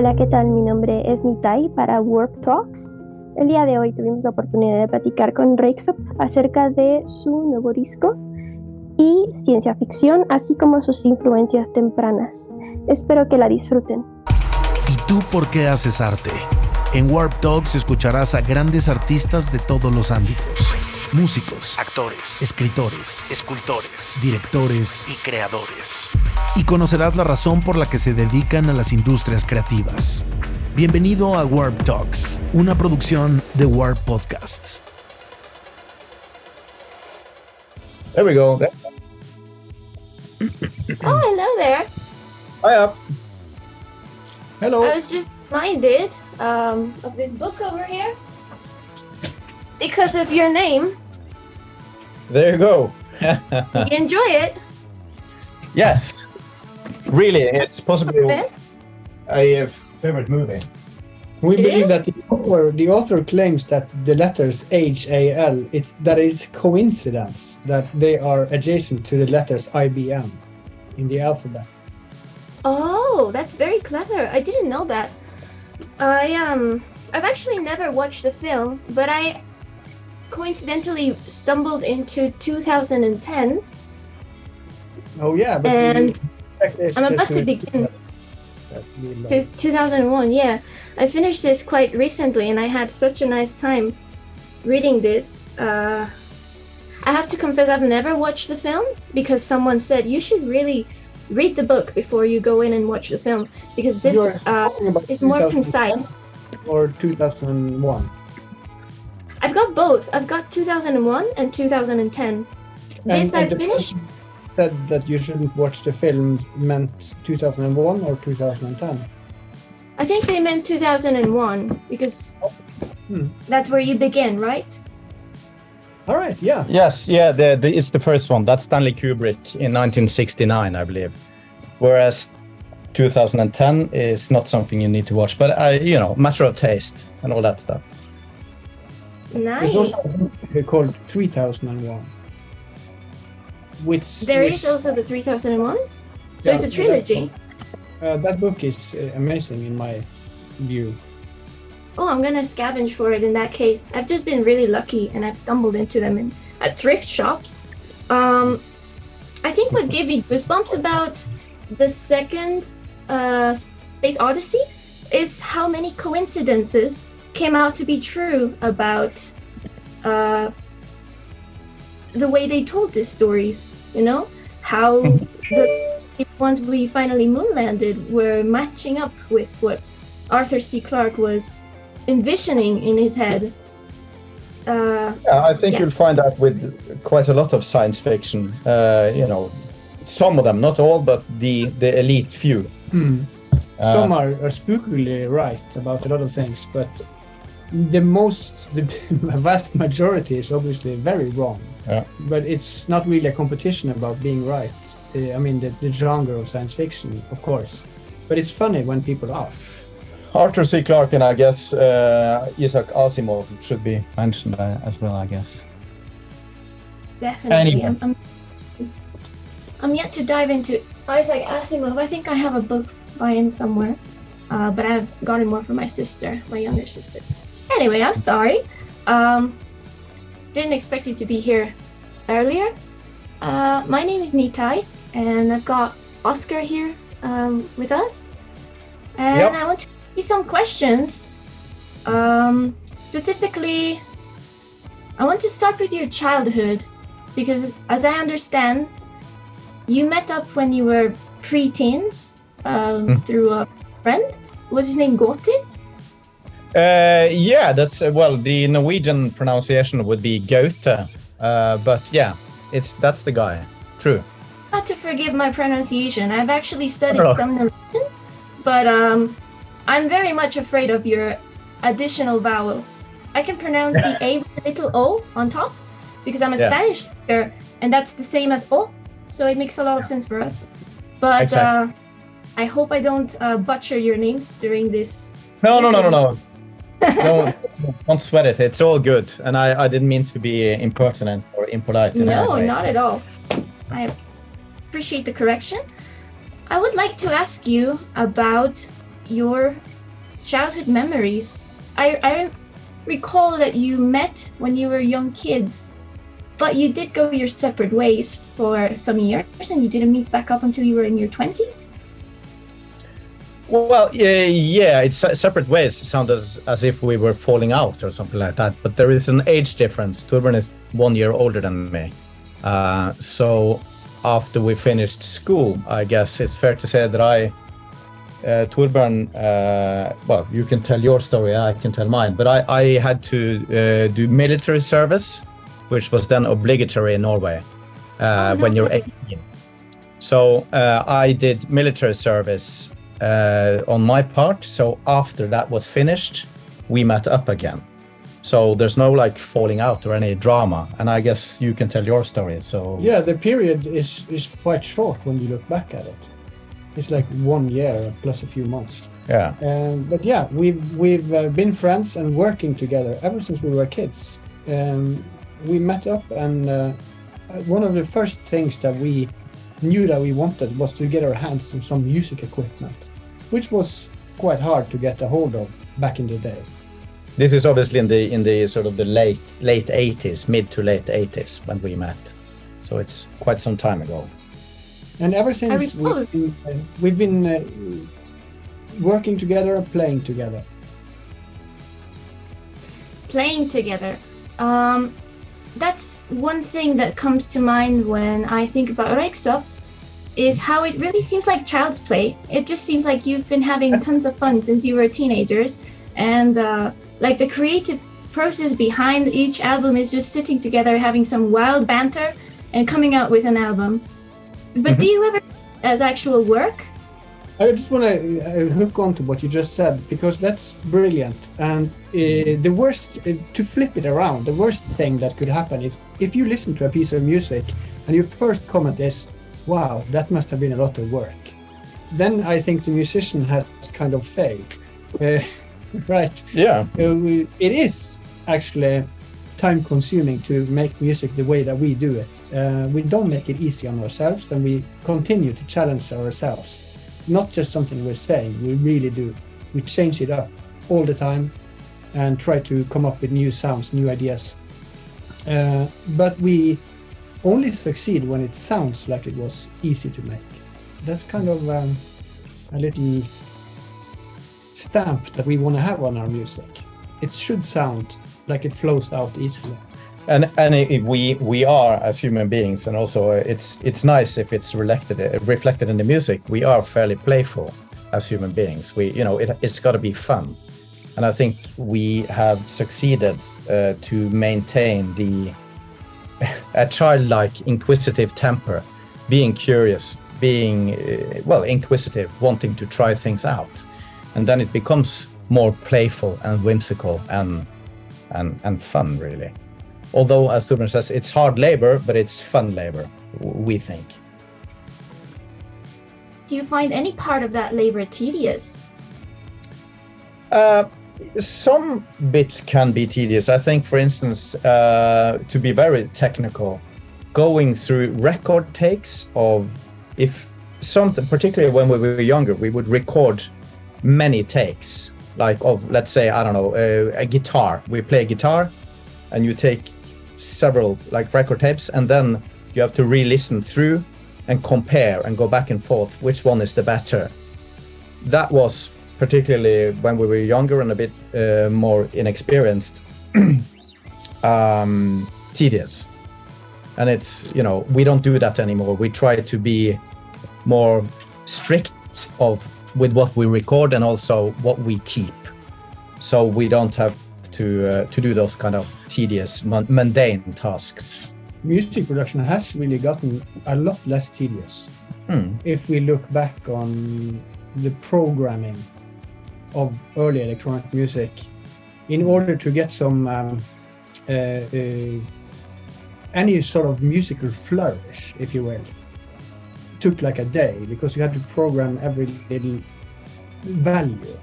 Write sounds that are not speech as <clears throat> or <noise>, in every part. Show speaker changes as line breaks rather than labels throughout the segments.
Hola, ¿qué tal? Mi nombre es Nitai para Warp Talks. El día de hoy tuvimos la oportunidad de platicar con Rexop acerca de su nuevo disco y ciencia ficción, así como sus influencias tempranas. Espero que la disfruten.
¿Y tú por qué haces arte? En Warp Talks escucharás a grandes artistas de todos los ámbitos. Músicos, actores, escritores, escultores, directores y creadores. Y conocerás la razón por la que se dedican a las industrias creativas. Bienvenido a Warp Talks, una producción de Warp Podcasts.
There we go.
Oh, hello there.
Hiya.
Hello.
I was just reminded um, of this book over here because of your name.
There you go.
You <laughs> enjoy it.
yes. Really, it's possibly
This?
a favorite movie.
we
It
believe
is?
that the author, the author claims that the letters H A L it's that it's coincidence that they are adjacent to the letters IBM in the alphabet.
Oh, that's very clever. I didn't know that. I um, I've actually never watched the film, but I coincidentally stumbled into 2010,
Oh yeah, but
and I'm about to begin.
That we love.
to 2001 yeah i finished this quite recently and i had such a nice time reading this uh, i have to confess i've never watched the film because someone said you should really read the book before you go in and watch the film because this uh, is more concise
Or 2001.
I've got both i've got 2001 and 2010 this i
the
finished
Said that you shouldn't watch the film meant 2001 or 2010.
i think they meant 2001 because
Hmm.
that's where you begin right
All right, yeah.
Yes, yeah, the, the, it's the first one. That's Stanley Kubrick in 1969, I believe. Whereas 2010 is not something you need to watch, but I, you know, matter of taste and all that stuff.
Nice
There's also a book called 3001. Which
There
which,
is also the 3001. So
Yeah,
it's a trilogy.
Uh, that book is uh, amazing in my view.
Oh, I'm gonna scavenge for it in that case. I've just been really lucky and I've stumbled into them in at thrift shops. Um, I think what gave me goosebumps about the second uh, Space Odyssey is how many coincidences came out to be true about uh, the way they told these stories. You know, how the ones we finally moon landed were matching up with what Arthur C. Clarke was envisioning in his head. Uh,
Yeah, I think
Yeah.
you'll find that with quite a lot of science fiction. Uh, you know, some of them, not all, but the the elite few. Uh,
Some are, are spookily right about a lot of things, but the most, the <laughs> vast majority is obviously very wrong.
Yeah.
But it's not really a competition about being right. Uh, I mean, the, the genre of science fiction, of course. But it's funny when people are.
Arthur C. Clarke and I guess uh, Isaac Asimov should be mentioned uh, as well. I guess.
definitely.
Anyway.
I'm, I'm, I'm yet to dive into Isaac Asimov. I think I have a book by him somewhere, uh, but I've gotten more from my sister, my younger sister. Anyway, I'm sorry. Um, didn't expect you to be here earlier. Uh, my name is Nitai, and I've got Oscar here um, with us. And
Yep.
I want to ask you some questions. Um, specifically, I want to start with your childhood because, as I understand, you met up when you were pre-teens um, through a friend. Was his name Gotti?
Uh, yeah, that's uh, well. The Norwegian pronunciation would be Gaute, uh, but yeah, it's that's the guy. True.
Not to forgive my pronunciation. I've actually studied
Oh.
some Norwegian, but um, I'm very much afraid of your additional vowels. I can pronounce the <laughs> A with a little O on top because I'm a
Yeah.
Spanish speaker, and that's the same as O, so it makes a lot of sense for us. But
Exactly.
uh, I hope I don't uh, butcher your names during this.
No, no, no, no, no. No, don't sweat it. It's all good, and I, I didn't mean to be impertinent or impolite. In
No,
any way.
not at all. I appreciate the correction. I would like to ask you about your childhood memories. I, I recall that you met when you were young kids, but you did go your separate ways for some years and you didn't meet back up until you were in your 20s.
Well, yeah, yeah, it's separate ways. Sound as, as if we were falling out or something like that. But there is an age difference. Torbjörn is one year older than me. Uh, so after we finished school, I guess it's fair to say that I, uh, uh, well, you can tell your story, I can tell mine, but I, I had to uh, do military service, which was then obligatory in Norway uh, oh, no. when you're 18. So uh, I did military service uh, on my part. So after that was finished, we met up again. So there's no like falling out or any drama. And I guess you can tell your story. So
yeah, the period is is quite short when you look back at it. It's like one year plus a few months.
Yeah.
Um, but yeah, we've we've uh, been friends and working together ever since we were kids. Um, we met up, and uh, one of the first things that we knew that we wanted was to get our hands on some music equipment which was quite hard to get a hold of back in the day.
This is obviously in the in the sort of the late late 80s, mid to late 80s when we met. So it's quite some time ago.
And ever since we've been, uh, we've been uh, working together, playing together.
Playing together. Um, that's one thing that comes to mind when I think about Röyksopp is how it really seems like child's play. It just seems like you've been having <laughs> tons of fun since you were teenagers, and uh, like the creative process behind each album is just sitting together, having some wild banter, and coming out with an album. But mm-hmm. do you ever, as actual work?
I just want to uh, hook on to what you just said because that's brilliant. And uh, the worst, uh, to flip it around, the worst thing that could happen is if you listen to a piece of music and your first comment is, wow, that must have been a lot of work. Then I think the musician has kind of failed. Uh, <laughs> right?
Yeah.
Uh, it is actually time consuming to make music the way that we do it. Uh, we don't make it easy on ourselves and we continue to challenge ourselves. Not just something we're saying, we really do. We change it up all the time and try to come up with new sounds, new ideas. Uh, but we only succeed when it sounds like it was easy to make. That's kind of um, a little stamp that we want to have on our music. It should sound like it flows out easily.
And and it, we we are as human beings, and also it's it's nice if it's reflected reflected in the music. We are fairly playful as human beings. We you know it, it's got to be fun, and I think we have succeeded uh, to maintain the <laughs> a childlike, inquisitive temper, being curious, being, uh, well, inquisitive, wanting to try things out. And then it becomes more playful and whimsical and, and, and fun, really. Although, as Torbjörn says, it's hard labor, but it's fun labor, we think.
Do you find any part of that labor tedious?
Uh, some bits can be tedious. I think, for instance, uh, to be very technical, going through record takes of if something, particularly when we were younger, we would record many takes, like of let's say I don't know uh, a guitar. We play a guitar, and you take several like record tapes, and then you have to re-listen through and compare and go back and forth which one is the better. That was particularly when we were younger and a bit uh, more inexperienced, <clears throat> um, tedious. And it's, you know, we don't do that anymore. We try to be more strict of with what we record and also what we keep. So we don't have to uh, to do those kind of tedious, mundane tasks.
Music production has really gotten a lot less tedious. Hmm. If we look back on the programming of early electronic music in order to get some um, uh, uh, any sort of musical flourish, if you will, took like a day because you had to program every little value,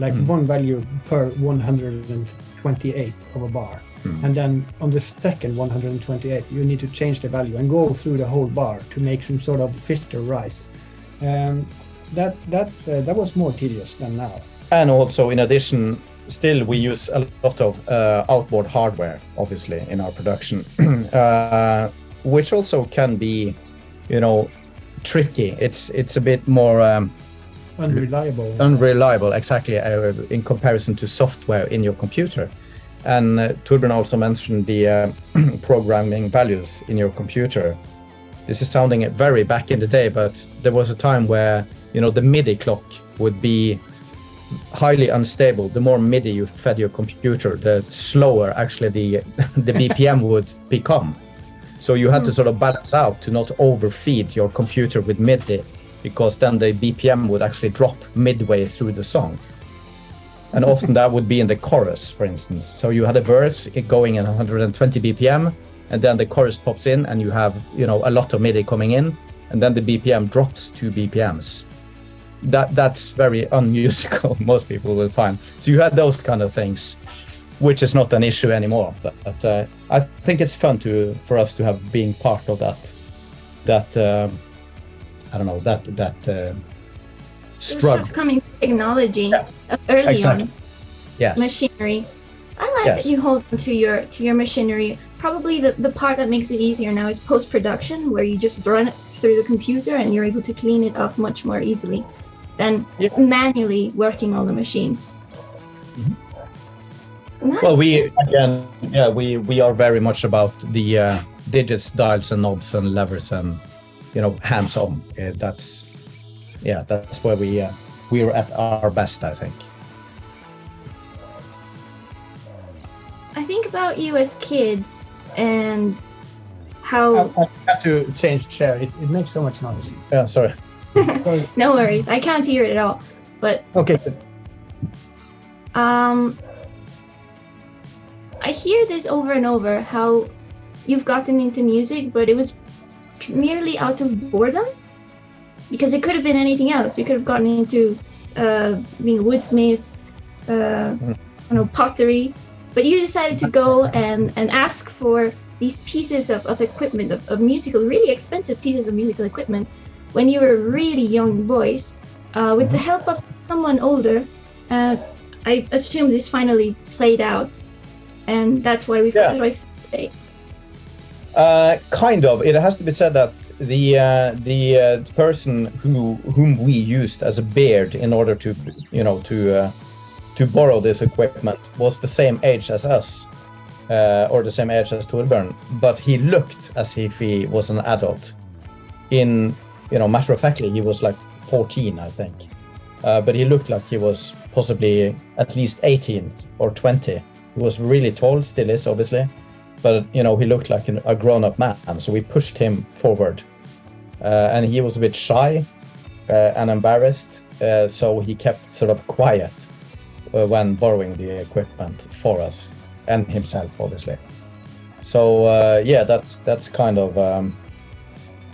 like mm. one value per 128th of a bar. Mm. And then on the second 128th, you need to change the value and go through the whole bar to make some sort of filter rise. Um, that that uh, that was more tedious than now.
And also, in addition, still we use a lot of uh, outboard hardware, obviously, in our production, <clears throat> uh, which also can be, you know, tricky. It's it's a bit more. Um,
unreliable.
Unreliable exactly uh, in comparison to software in your computer. And uh, Torbjörn also mentioned the uh, <clears throat> programming values in your computer. This is sounding very back in the day but there was a time where you know the midi clock would be highly unstable. The more midi you fed your computer the slower actually the <laughs> the bpm would become. So you had to hmm. sort of balance out to not overfeed your computer with midi because then the BPM would actually drop midway through the song. And often that would be in the chorus, for instance. So you had a verse going at 120 BPM, and then the chorus pops in, and you have you know a lot of MIDI coming in, and then the BPM drops two BPMs. That that's very unmusical. <laughs> Most people will find. So you had those kind of things, which is not an issue anymore. But, but uh, I think it's fun to for us to have being part of that that. Uh, I don't know that that uh, struggle.
coming technology yeah. early exactly. on.
Yes.
Machinery. I like yes. that you hold on to your to your machinery. Probably the, the part that makes it easier now is post production, where you just run it through the computer and you're able to clean it off much more easily than yeah. manually working on the machines.
Mm-hmm. Nice. Well, we again, yeah, we we are very much about the uh, digits, dials, and knobs and levers and you know hands on. Uh, that's yeah, that's where we uh, we're at our best, I think.
I think about you as kids and how.
I, have to change chair. It, it makes so much noise.
Yeah, sorry. <laughs>
no worries. I can't hear it at all. But
okay. Good.
Um, I hear this over and over how you've gotten into music, but it was merely out of boredom because it could have been anything else. You could have gotten into uh, being a woodsmith, uh, I know, pottery, but you decided to go and, and ask for these pieces of, of equipment, of, of musical, really expensive pieces of musical equipment when you were really young boys. Uh, with the mm-hmm. help of someone older, uh, I assume this finally played out, and that's why we've yeah. got Roix today.
Uh, kind of. It has to be said that the uh, the uh, person who whom we used as a beard in order to you know to uh, to borrow this equipment was the same age as us, uh, or the same age as Torbjörn, but he looked as if he was an adult. In you know, matter of factly, he was like 14, I think, uh, but he looked like he was possibly at least 18 or 20. He was really tall, still is obviously but you know he looked like an, a grown-up man so we pushed him forward. Uh, and he was a bit shy uh, and embarrassed uh, so he kept sort of quiet uh, when borrowing the equipment for us and himself obviously. So uh, yeah that's that's kind of um,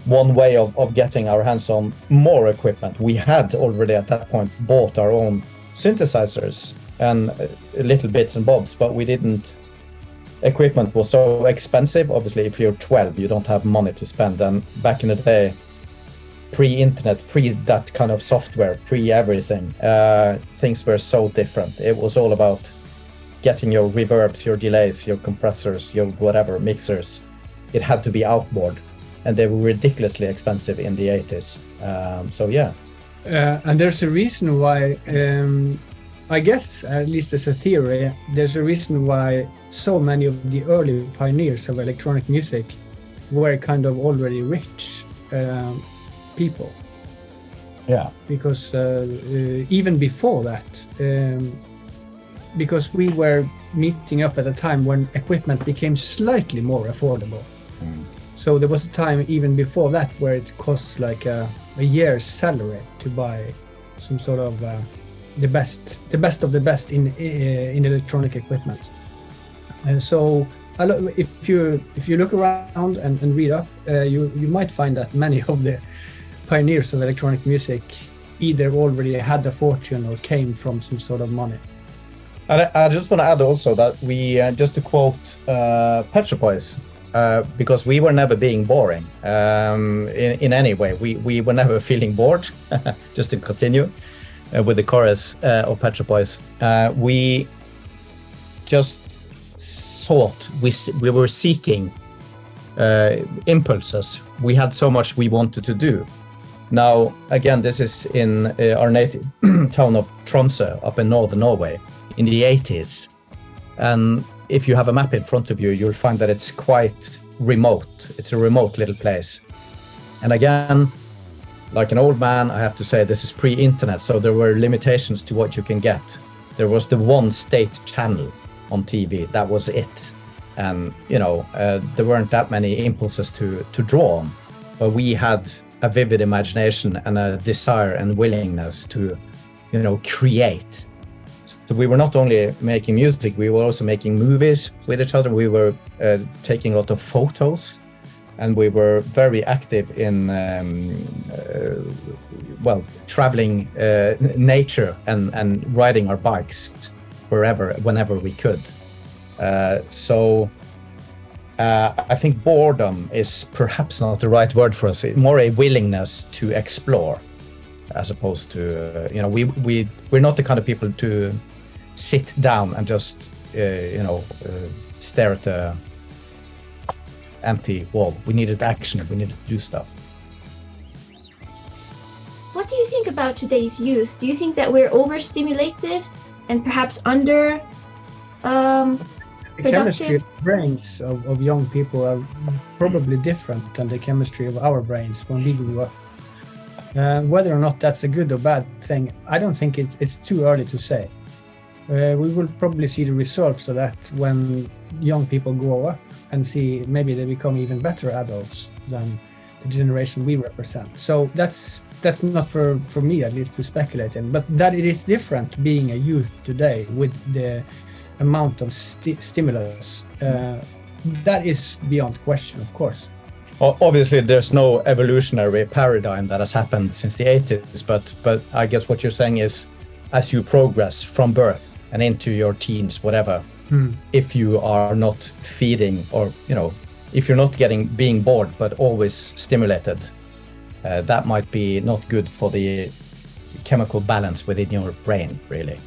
one way of, of getting our hands on more equipment. We had already at that point bought our own synthesizers and uh, little bits and bobs but we didn't equipment was so expensive. Obviously, if you're 12, you don't have money to spend. And back in the day, pre-internet, pre that kind of software, pre everything, uh, things were so different. It was all about getting your reverbs, your delays, your compressors, your whatever mixers. It had to be outboard, and they were ridiculously expensive in the 80s. Um, so yeah.
Uh, and there's a reason why um, I guess, at least as a theory, there's a reason why so many of the early pioneers of electronic music were kind of already rich um, people.
Yeah.
Because uh, uh, even before that, um, because we were meeting up at a time when equipment became slightly more affordable. Mm. So there was a time even before that where it cost like a, a year's salary to buy some sort of. The best, the best of the best in in electronic equipment. And so, if you if you look around and, and read up, uh, you you might find that many <laughs> of the pioneers of electronic music either already had a fortune or came from some sort of money.
And I, I just want to add also that we, uh, just to quote uh, Boys, uh, because we were never being boring um, in, in any way. We, we were never <laughs> feeling bored, <laughs> just to continue with the chorus uh, of Pet Boys. Uh, we just sought, we, we were seeking uh, impulses. We had so much we wanted to do. Now, again, this is in uh, our native <clears throat> town of Tromsø, up in northern Norway, in the 80s. And if you have a map in front of you, you'll find that it's quite remote. It's a remote little place. And again, like an old man, I have to say this is pre internet, so there were limitations to what you can get. There was the one state channel on TV, that was it. And, you know, uh, there weren't that many impulses to, to draw on. But we had a vivid imagination and a desire and willingness to, you know, create. So we were not only making music, we were also making movies with each other. We were uh, taking a lot of photos, and we were very active in, um, uh, well, traveling uh, nature and and riding our bikes wherever, whenever we could. Uh, so uh, I think boredom is perhaps not the right word for us. More a willingness to explore, as opposed to uh, you know we we we're not the kind of people to sit down and just uh, you know stare at the empty wall. We needed action. We needed to do stuff.
What do you think about today's youth? Do you think that we're overstimulated and perhaps under um,
the chemistry of brains of, of young people are probably different than the chemistry of our brains when we grew up. Uh, whether or not that's a good or bad thing, I don't think it's it's too early to say. Uh, we will probably see the results of that when young people grow up and see maybe they become even better adults than the generation we represent. So that's that's not for, for me at least to speculate in, but that it is different being a youth today with the amount of sti stimulus. Uh, that is beyond question, of course.
Obviously, there's no evolutionary paradigm that has happened since the 80s, but but I guess what you're saying is, as you progress from birth and into your teens, whatever, hmm. if you are not feeding or you know, if you're not getting being bored but always stimulated, uh, that might be not good for the chemical balance within your brain, really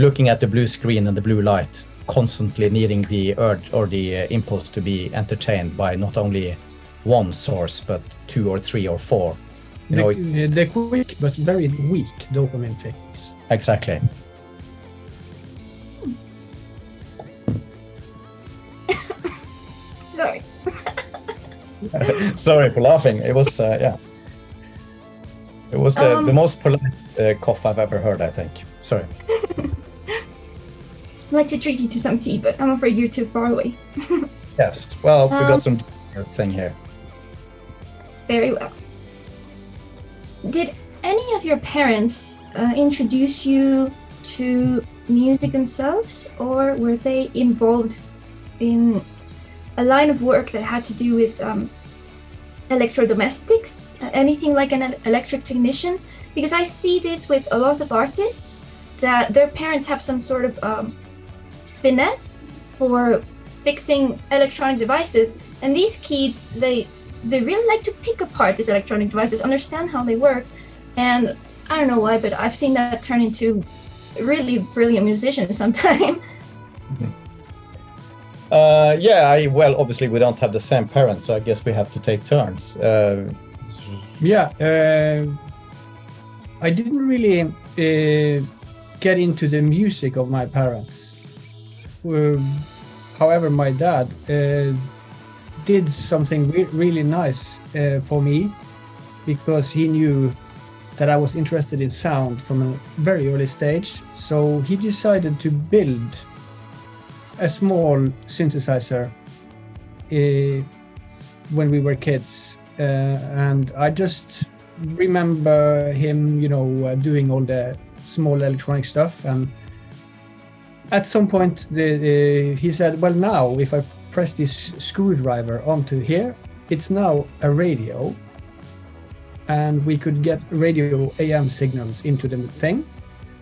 looking at the blue screen and the blue light, constantly needing the urge or the uh, impulse to be entertained by not only one source but two or three or four.
You the, know, the quick but very weak dopamine fix.
Exactly. <laughs> Sorry for laughing. It was uh, yeah. It was the, um, the most polite uh, cough I've ever heard. I think. Sorry. <laughs>
I'd like to treat you to some tea, but I'm afraid you're too far away. <laughs>
yes. Well, we got um, some thing here.
Very well. Did any of your parents uh, introduce you to music themselves, or were they involved in a line of work that had to do with um, electrodomestics, uh, anything like an electric technician? Because I see this with a lot of artists that their parents have some sort of um, finesse for fixing electronic devices. And these kids, they they really like to pick apart these electronic devices, understand how they work. And I don't know why, but I've seen that turn into really brilliant musicians <laughs> sometime.
Uh, yeah, I, well, obviously we don't have the same parents, so I guess we have to take turns. Uh,
yeah, uh, I didn't really uh, get into the music of my parents however, my dad uh, did something re really nice uh, for me because he knew that I was interested in sound from a very early stage. So he decided to build a small synthesizer uh, when we were kids. Uh, and I just remember him, you know, uh, doing all the small electronic stuff and at some point, the, the, he said, "Well, now if I press this screwdriver onto here, it's now a radio, and we could get radio AM signals into the thing."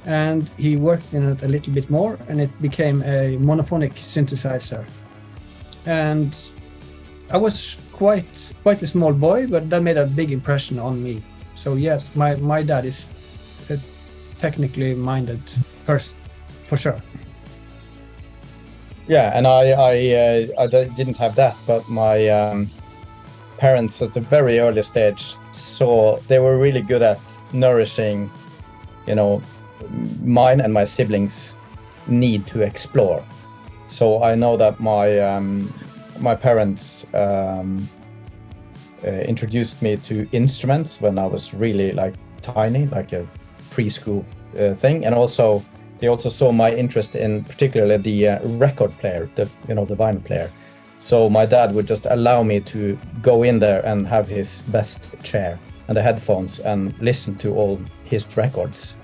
And he worked in it a little bit more, and it became a monophonic synthesizer. and I was quite quite a small boy, but that made a big impression on me. So yes, my my dad is a technically minded person for sure.
Yeah, and I I, uh, I didn't have that, but my um, parents at a very early stage saw they were really good at nourishing, you know, mine and my siblings' need to explore. So I know that my um, my parents um, uh, introduced me to instruments when I was really like tiny, like a preschool uh, thing, and also they also saw my interest in particularly the uh, record player, the you know the vinyl player. So my dad would just allow me to go in there and have his best chair and the headphones and listen to all his records.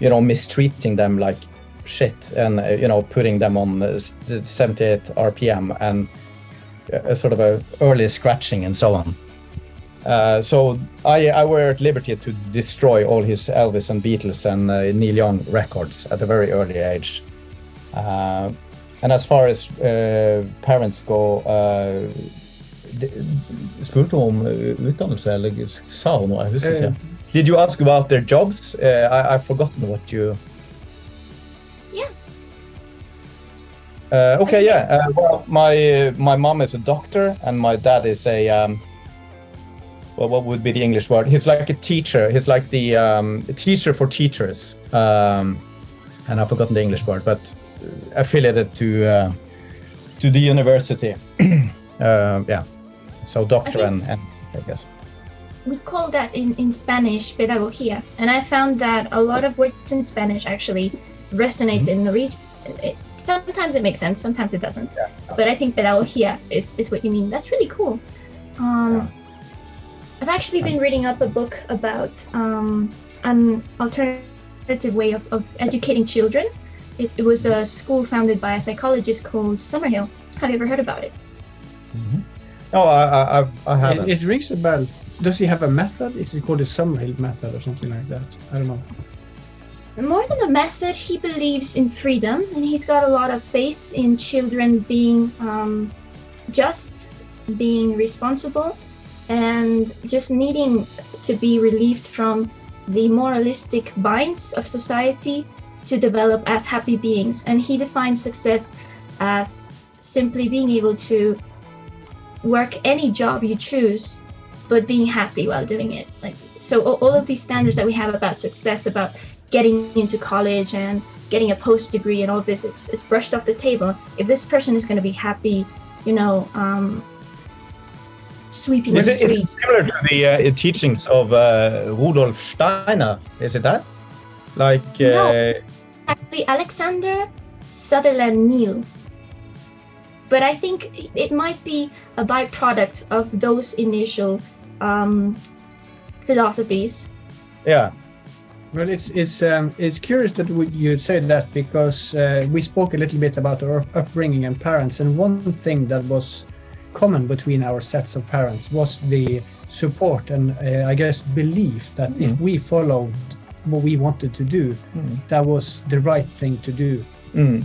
You know, mistreating them like shit and uh, you know putting them on uh, 78 RPM and a sort of a early scratching and so on. Uh, so I, I were at liberty to destroy all his Elvis and Beatles and uh, Neil Young records at a very early age. Uh, and as far as uh, parents go uh, Spurte hun om utdannelse, eller sa hun noe? Jeg husker ikke. Did you ask about their jobs? I, I've forgotten what you Yeah. Uh, okay, yeah. Uh, well, my my mom is a doctor, and my dad is a um, well, what would be the English word? He's like a teacher. He's like the um, teacher for teachers, um, and I've forgotten the English word, but affiliated to uh, to the university. <clears throat> uh, yeah, so doctor and, and I guess.
We call that in, in Spanish pedagogía, and I found that a lot of words in Spanish actually resonate mm-hmm. in Norwegian. It, sometimes it makes sense, sometimes it doesn't. Yeah. But I think pedagogía is, is what you mean. That's really cool. Um, yeah. I've actually been reading up a book about um, an alternative way of, of educating children. It, it, was a school founded by a psychologist called Summerhill. Have you ever heard about it?
Mm-hmm. Oh, I, I, I haven't.
It, it rings a bell. Does he have a method? Is it called the Summerhill method or something like that? I don't know
more than a method, he believes in freedom and he's got a lot of faith in children being um, just, being responsible, and just needing to be relieved from the moralistic binds of society to develop as happy beings. And he defines success as simply being able to work any job you choose, but being happy while doing it. Like so, all of these standards that we have about success, about getting into college and getting a post degree and all this it's, it's brushed off the table. If this person is going to be happy you know um, sweeping
is
the
it, similar to the uh, teachings of uh, rudolf steiner? Is it that? Like uh, no,
actually alexander sutherland neill but i think it might be a byproduct of those initial um, philosophies
yeah
well, it's it's um, it's curious that you say that because uh, we spoke a little bit about our upbringing and parents, and one thing that was common between our sets of parents was the support and uh, I guess belief that mm. if we followed what we wanted to do, mm. that was the right thing to do. Mm.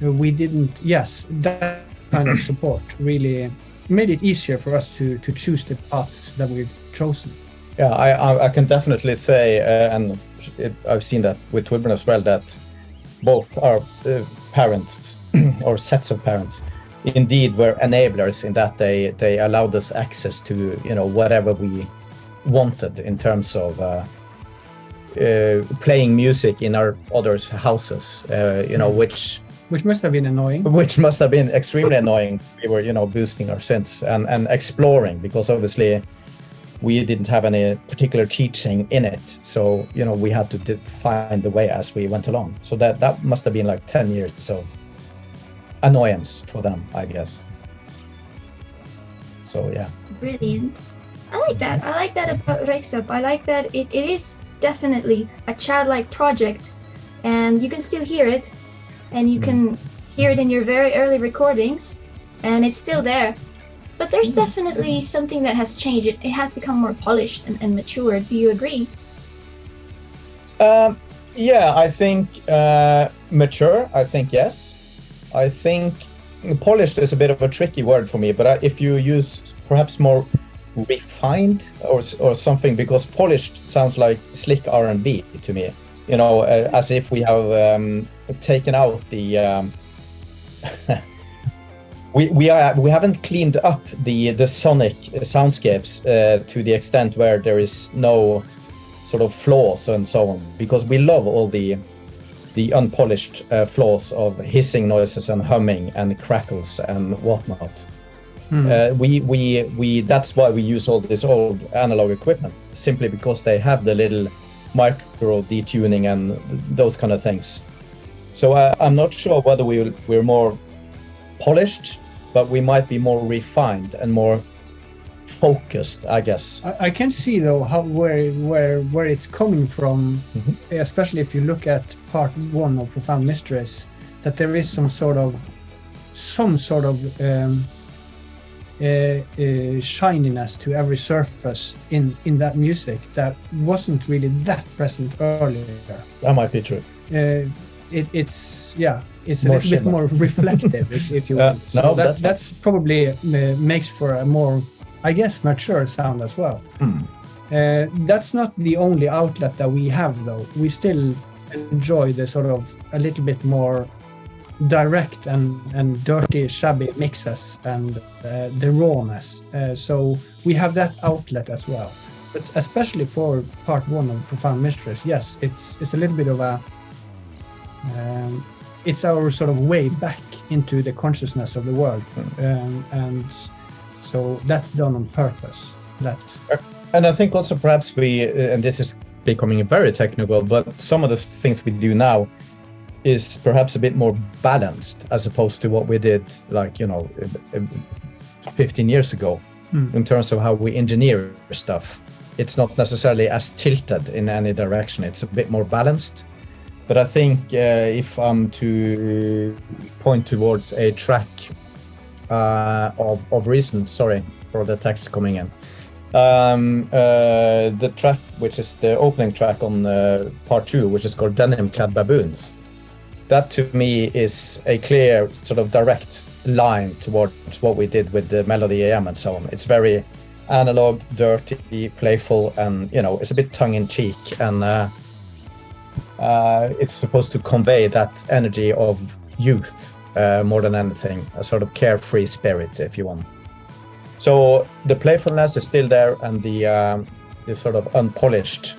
We didn't. Yes, that kind of support really made it easier for us to to choose the paths that we've chosen.
Yeah, I, I can definitely say, uh, and it, I've seen that with Torbjörn as well, that both our uh, parents <clears throat> or sets of parents indeed were enablers in that they they allowed us access to you know whatever we wanted in terms of uh, uh, playing music in our others' houses, uh, you know, mm. which
which must have been annoying.
Which must have been extremely annoying. We were, you know, boosting our sense and and exploring because obviously we didn't have any particular teaching in it. So you know we had to find the way as we went along. So that that must have been like 10 years of annoyance for them i guess. So yeah.
Brilliant. I like that. I like that about Röyksopp i like that it, it is definitely a childlike project and you can still hear it and you mm. can hear it in your very early recordings and it's still there but there's mm-hmm. definitely something that has changed. It, it has become more polished and, and mature. Do you agree?
Um, yeah, I think uh, mature. I think yes. I think polished is a bit of a tricky word for me, but if you use perhaps more refined or or something, because polished sounds like slick R and B to me. You know, uh, as if we have um, taken out the. Um, <laughs> we, we are we haven't cleaned up the the sonic soundscapes uh, to the extent where there is no sort of flaws and so on because we love all the the unpolished uh, flaws of hissing noises and humming and crackles and whatnot. Mm. Uh, we we we that's why we use all this old analog equipment simply because they have the little micro detuning and those kind of things. So uh, I'm not sure whether we we're more polished, but we might be more refined and more focused, I guess.
I, I can see though how where where where it's coming from, mm-hmm. especially if you look at part one of Profound Mysteries, that there is some sort of some sort of um, uh, uh, shininess to every surface in in that music that wasn't really that present earlier.
That might be true.
Uh, it, it's yeah, it's a little shimmer. bit more reflective, if, if, you <laughs> want. So
no,
that,
that's,
that's probably uh, makes for a more I guess, mature sound as well. Mm. Uh, that's not the only outlet that we have, though. We still enjoy the sort of a little bit more direct and, and dirty, shabby mixes and uh, the rawness. Uh, so we have that outlet as well. But especially for part one of Profound Mysteries, yes, it's it's a little bit of a um, it's our sort of way back into the consciousness of the world, mm. um, and so that's done on purpose. That.
And I think also perhaps we, uh, and this is becoming very technical, but some of the things we do now is perhaps a bit more balanced as opposed to what we did like you know 15 years ago mm. in terms of how we engineer stuff it's not necessarily as tilted in any direction it's a bit more balanced but i think uh, if i'm to point towards a track uh, of, of reason. Sorry for the text coming in. Um, uh, the track, which is the opening track on uh, part two, which is called Denim Clad Baboons. That to me is a clear, sort of direct line towards what we did with the Melody AM and so on. It's very analog, dirty, playful, and you know, it's a bit tongue in cheek. And uh, uh, it's supposed to convey that energy of youth uh, more than anything, a sort of carefree spirit, if you want. So the playfulness is still there, and the um, the sort of unpolished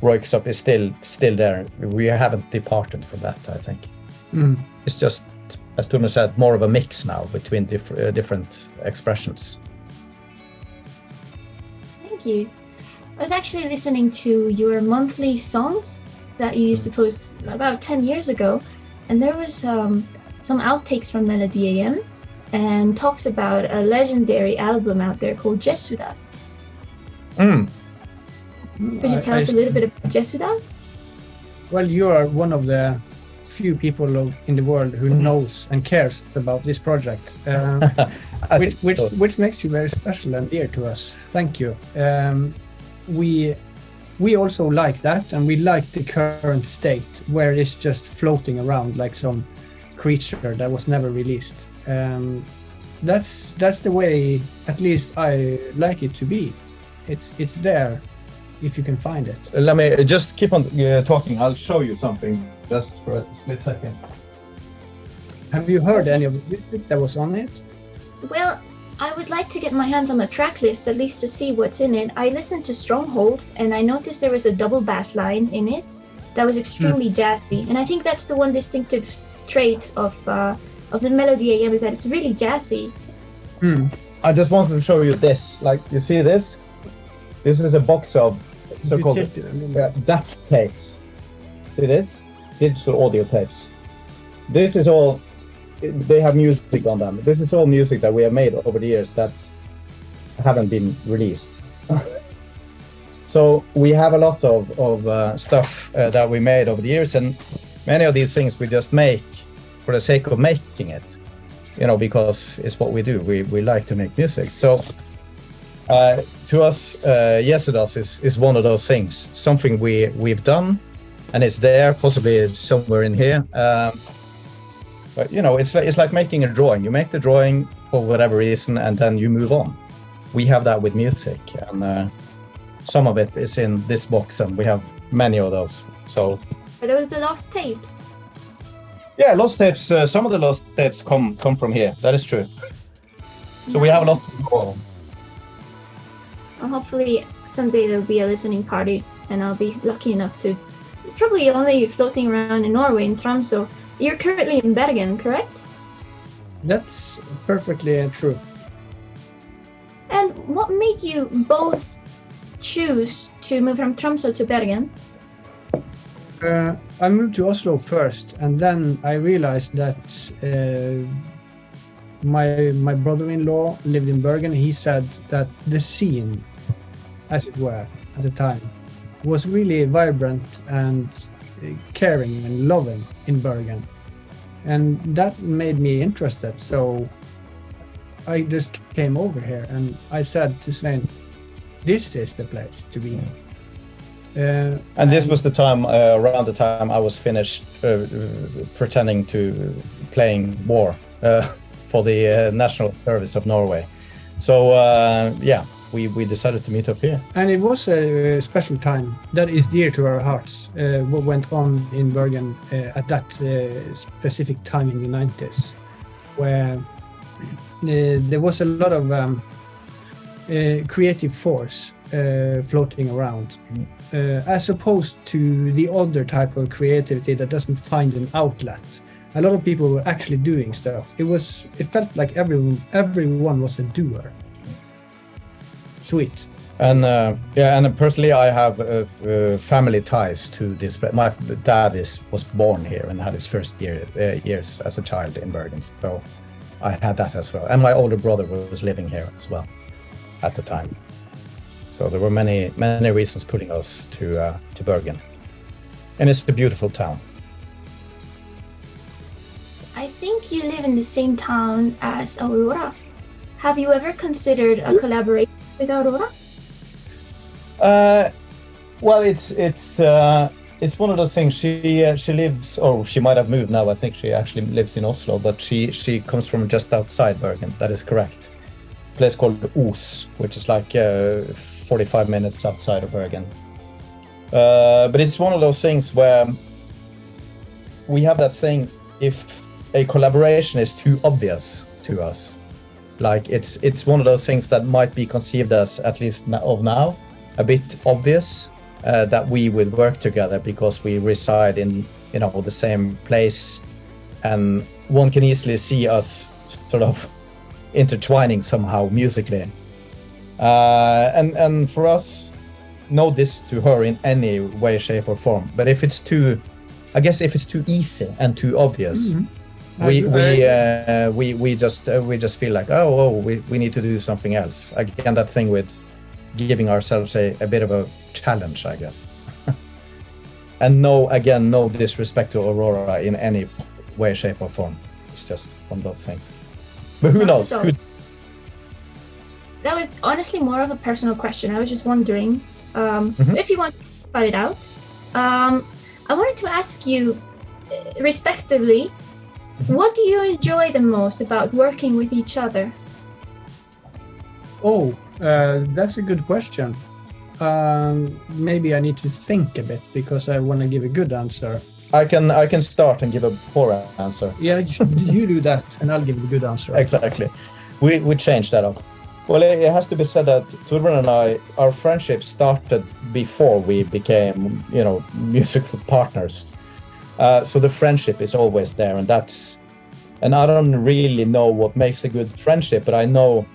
Röyksopp is still still there. We haven't departed from that. I think mm. it's just, as Tuma said, more of a mix now between diff- uh, different expressions.
Thank you. I was actually listening to your monthly songs that you used to post about 10 years ago, and there was um, some outtakes from Melody AM and talks about a legendary album out there called Jesudas.
Mm.
Could you tell I, us a little bit about Jesudas?
Well, you are one of the few people in the world who knows and cares about this project, uh, <laughs> which which so. which makes you very special and dear to us. Thank you. Um, we we also like that, and we like the current state where it's just floating around like some creature that was never released. Um, that's that's the way, at least I like it to be. It's it's there, if you can find it.
Let me just keep on uh, talking. I'll show you something just for a split second.
Have you heard any of it that was on it?
Well, I would like to get my hands on the track list at least to see what's in it. I listened to Stronghold and I noticed there was a double bass line in it that was extremely mm. jazzy. And I think that's the one distinctive trait of uh, of the Melody AM is that it's really jazzy.
Mm. I just wanted to show you this. Like you see this? This is a box of so-called uh, DAT tapes. See this? Digital audio tapes. This is all. They have music on them. This is all music that we have made over the years that haven't been released. <laughs> So we have a lot of, of uh, stuff uh, that we made over the years, and many of these things we just make for the sake of making it, you know, because it's what we do. We, we like to make music. So uh, to us, uh, Jesudas is, is one of those things, something we, we've done, and it's there, possibly it's somewhere in here. Um, But you know, it's it's like making a drawing. You make the drawing for whatever reason, and then you move on. We have that with music, and uh, some of it is in this box, and we have many of those. So,
are those the lost tapes?
Yeah, lost tapes. Uh, some of the lost tapes come come from here. That is true. So nice. we have a lot to go on.
Well, hopefully someday there'll be a listening party, and I'll be lucky enough to. It's probably only floating around in Norway in Tromsø. You're currently in Bergen, correct?
That's perfectly true.
And what made you both choose to move from Tromsø to Bergen?
Uh, I moved to Oslo first, and then I realized that uh, my my brother-in-law lived in Bergen. He said that the scene, as it were, at the time, was really vibrant and caring and loving in Bergen, and that made me interested. So I just came over here, and I said to Svein, "This is the place to be."
Uh, and this was the time uh, around the time I was finished uh, pretending to playing war uh, for the uh, national service of Norway. So uh, yeah, we, we decided to meet up here.
And it was a special time that is dear to our hearts. what went on in Bergen at that specific time in the 90s, where there was a lot of um, creative force floating around. Mm uh, as opposed to the other type of creativity that doesn't find an outlet. A lot of people were actually doing stuff. It was it felt like everyone everyone was a doer. Sweet.
And uh, yeah, and personally, I have uh, uh family ties to this. My dad is was born here and had his first year uh, years as a child in Bergen, so I had that as well. And my older brother was living here as well at the time. So there were many many reasons putting us to uh, to Bergen, and it's a beautiful town.
You live in the same town as Aurora. Have you ever considered a collaboration with Aurora?
Uh, well, it's it's uh, it's one of those things. She uh, she lives, or she might have moved now. I think she actually lives in Oslo, but she she comes from just outside Bergen. That is correct. A place called Os, which is like uh, 45 minutes outside of Bergen. Uh, but it's one of those things where we have that thing if a collaboration is too obvious to us like it's it's one of those things that might be conceived as at least of now a bit obvious uh, that we would work together because we reside in you know the same place and one can easily see us sort of <laughs> intertwining somehow musically uh, and and for us, no this to her in any way, shape, or form. But if it's too, I guess if it's too easy and too obvious, mm-hmm. We we uh, we we just uh, we just feel like oh oh we, we need to do something else. Again, that thing with giving ourselves a, a bit of a challenge, I guess. <laughs> and no, again, no disrespect to Aurora in any way, shape, or form. It's just one of those things. But who knows? Who,
that was honestly more of a personal question. I was just wondering um, mm-hmm. if you want to find it out. Um, I wanted to ask you, uh, respectively. What do you enjoy the most about working with each other?
Oh, uh, that's a good question. Um, maybe I need to think a bit because I want to give a good answer.
I can I can start and give a poor answer.
Yeah, you do that, and I'll give a good answer.
Exactly. We we change that up. Well, it has to be said that Torbjørn and I, our friendship started before we became, you know, <laughs> musical partners. Uh, so the friendship is always there, and that's, and I don't really know what makes a good friendship, but I know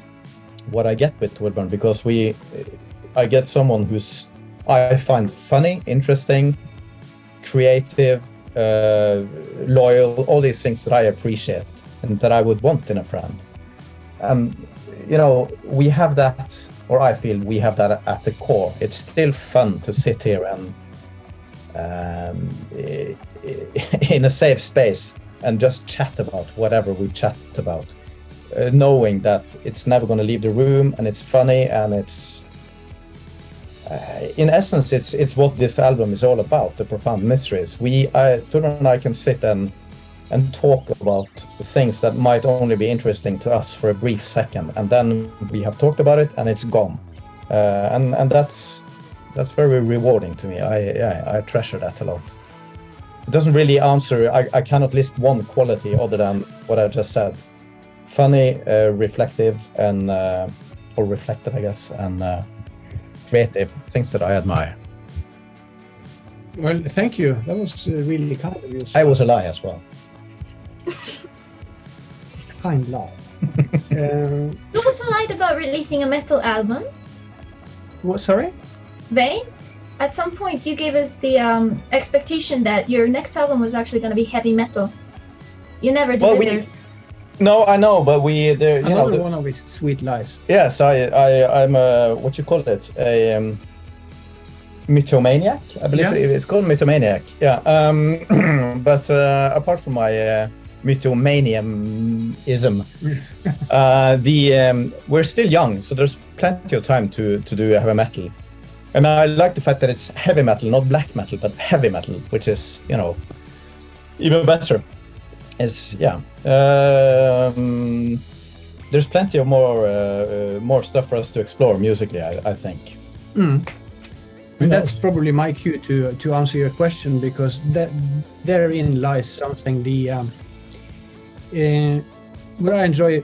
what I get with Torbjørn because we, I get someone who's I find funny, interesting, creative, uh, loyal, all these things that I appreciate and that I would want in a friend. Um, you know, we have that, or I feel we have that at the core. It's still fun to sit here and um, <laughs> in a safe space and just chat about whatever we chat about, uh, knowing that it's never going to leave the room and it's funny and it's. Uh, in essence, it's it's what this album is all about. The profound mysteries. We, uh, Torbjørn and I, can sit and and talk about things that might only be interesting to us for a brief second, and then we have talked about it and it's gone. Uh, and and that's that's very rewarding to me. I yeah, I treasure that a lot. It doesn't really answer. I, I cannot list one quality other than what I just said. Funny, uh, reflective, and uh, or reflected, I guess, and uh, creative things that I admire.
Well, thank you. That was uh, really kind of you.
I was a lie as well. <laughs>
kind lie. <laughs> um,
you also lied about releasing a metal album.
What? Sorry.
Vane. At some point, you gave us the um, expectation that your next album was actually going to be heavy metal. You never did. Well, we,
no, I know, but we there. You
Another
know, the,
one of his sweet lies.
Yes, I, I, I'm a what you call it a um, mythomaniac. I believe yeah. it's called mythomaniac. Yeah. Um, <clears throat> but uh, apart from my uh, mythomanianism, <laughs> uh, the um, we're still young, so there's plenty of time to to do heavy metal. And I like the fact that it's heavy metal, not black metal, but heavy metal, which is you know even better. Is yeah. Um, there's plenty of more uh, uh, more stuff for us to explore musically. I, I think.
Mm. And that's probably my cue to to answer your question because that therein lies something the um, uh, what I enjoy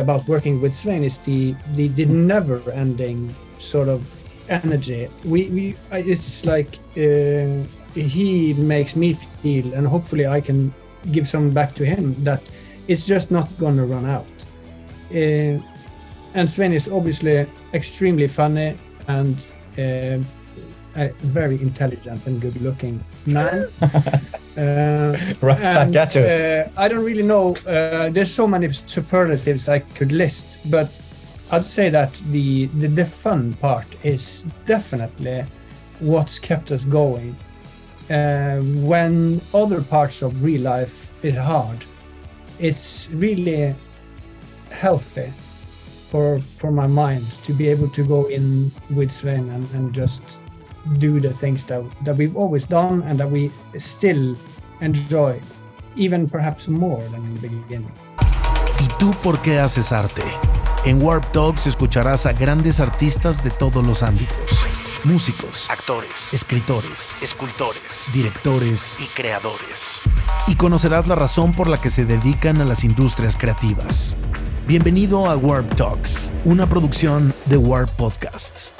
about working with Svein is the the, the never ending sort of energy. We we it's like uh, he makes me feel, and hopefully I can give some back to him that it's just not gonna run out. Uh, and Svein is obviously extremely funny and uh, a very intelligent and good-looking man. <laughs>
uh, right and,
uh, I don't really know. Uh, there's so many superlatives I could list, but I'd say that the, the, the fun part is definitely what's kept us going. Uh, when other parts of real life is hard, it's really healthy for for my mind to be able to go in with Svein and, and just do the things that, that we've always done and that we still enjoy, even perhaps more than in the beginning.
¿Y tú por qué haces arte? En Warp Talks escucharás a grandes artistas de todos los ámbitos. Músicos, actores, escritores, escultores, directores y creadores. Y conocerás la razón por la que se dedican a las industrias creativas. Bienvenido a Warp Talks, una producción de Warp Podcasts.